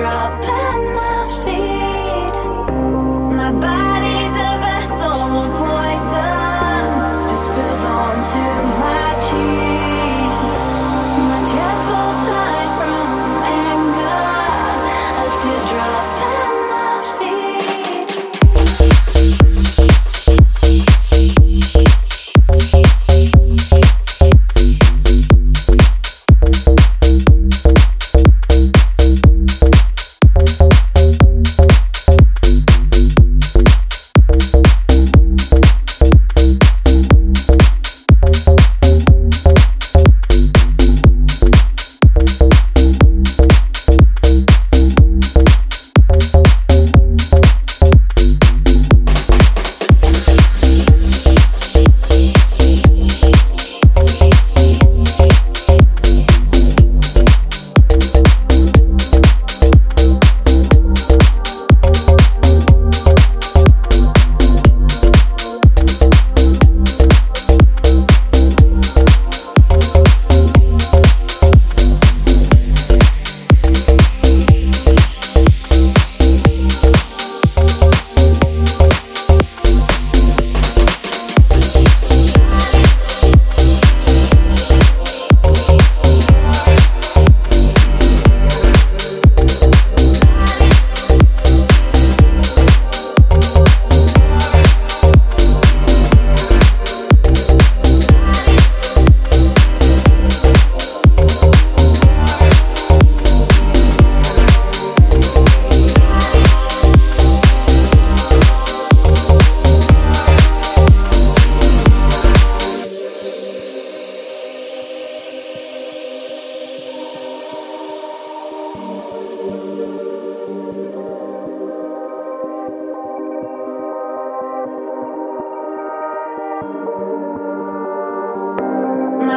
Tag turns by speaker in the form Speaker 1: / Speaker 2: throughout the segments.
Speaker 1: drop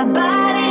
Speaker 1: my body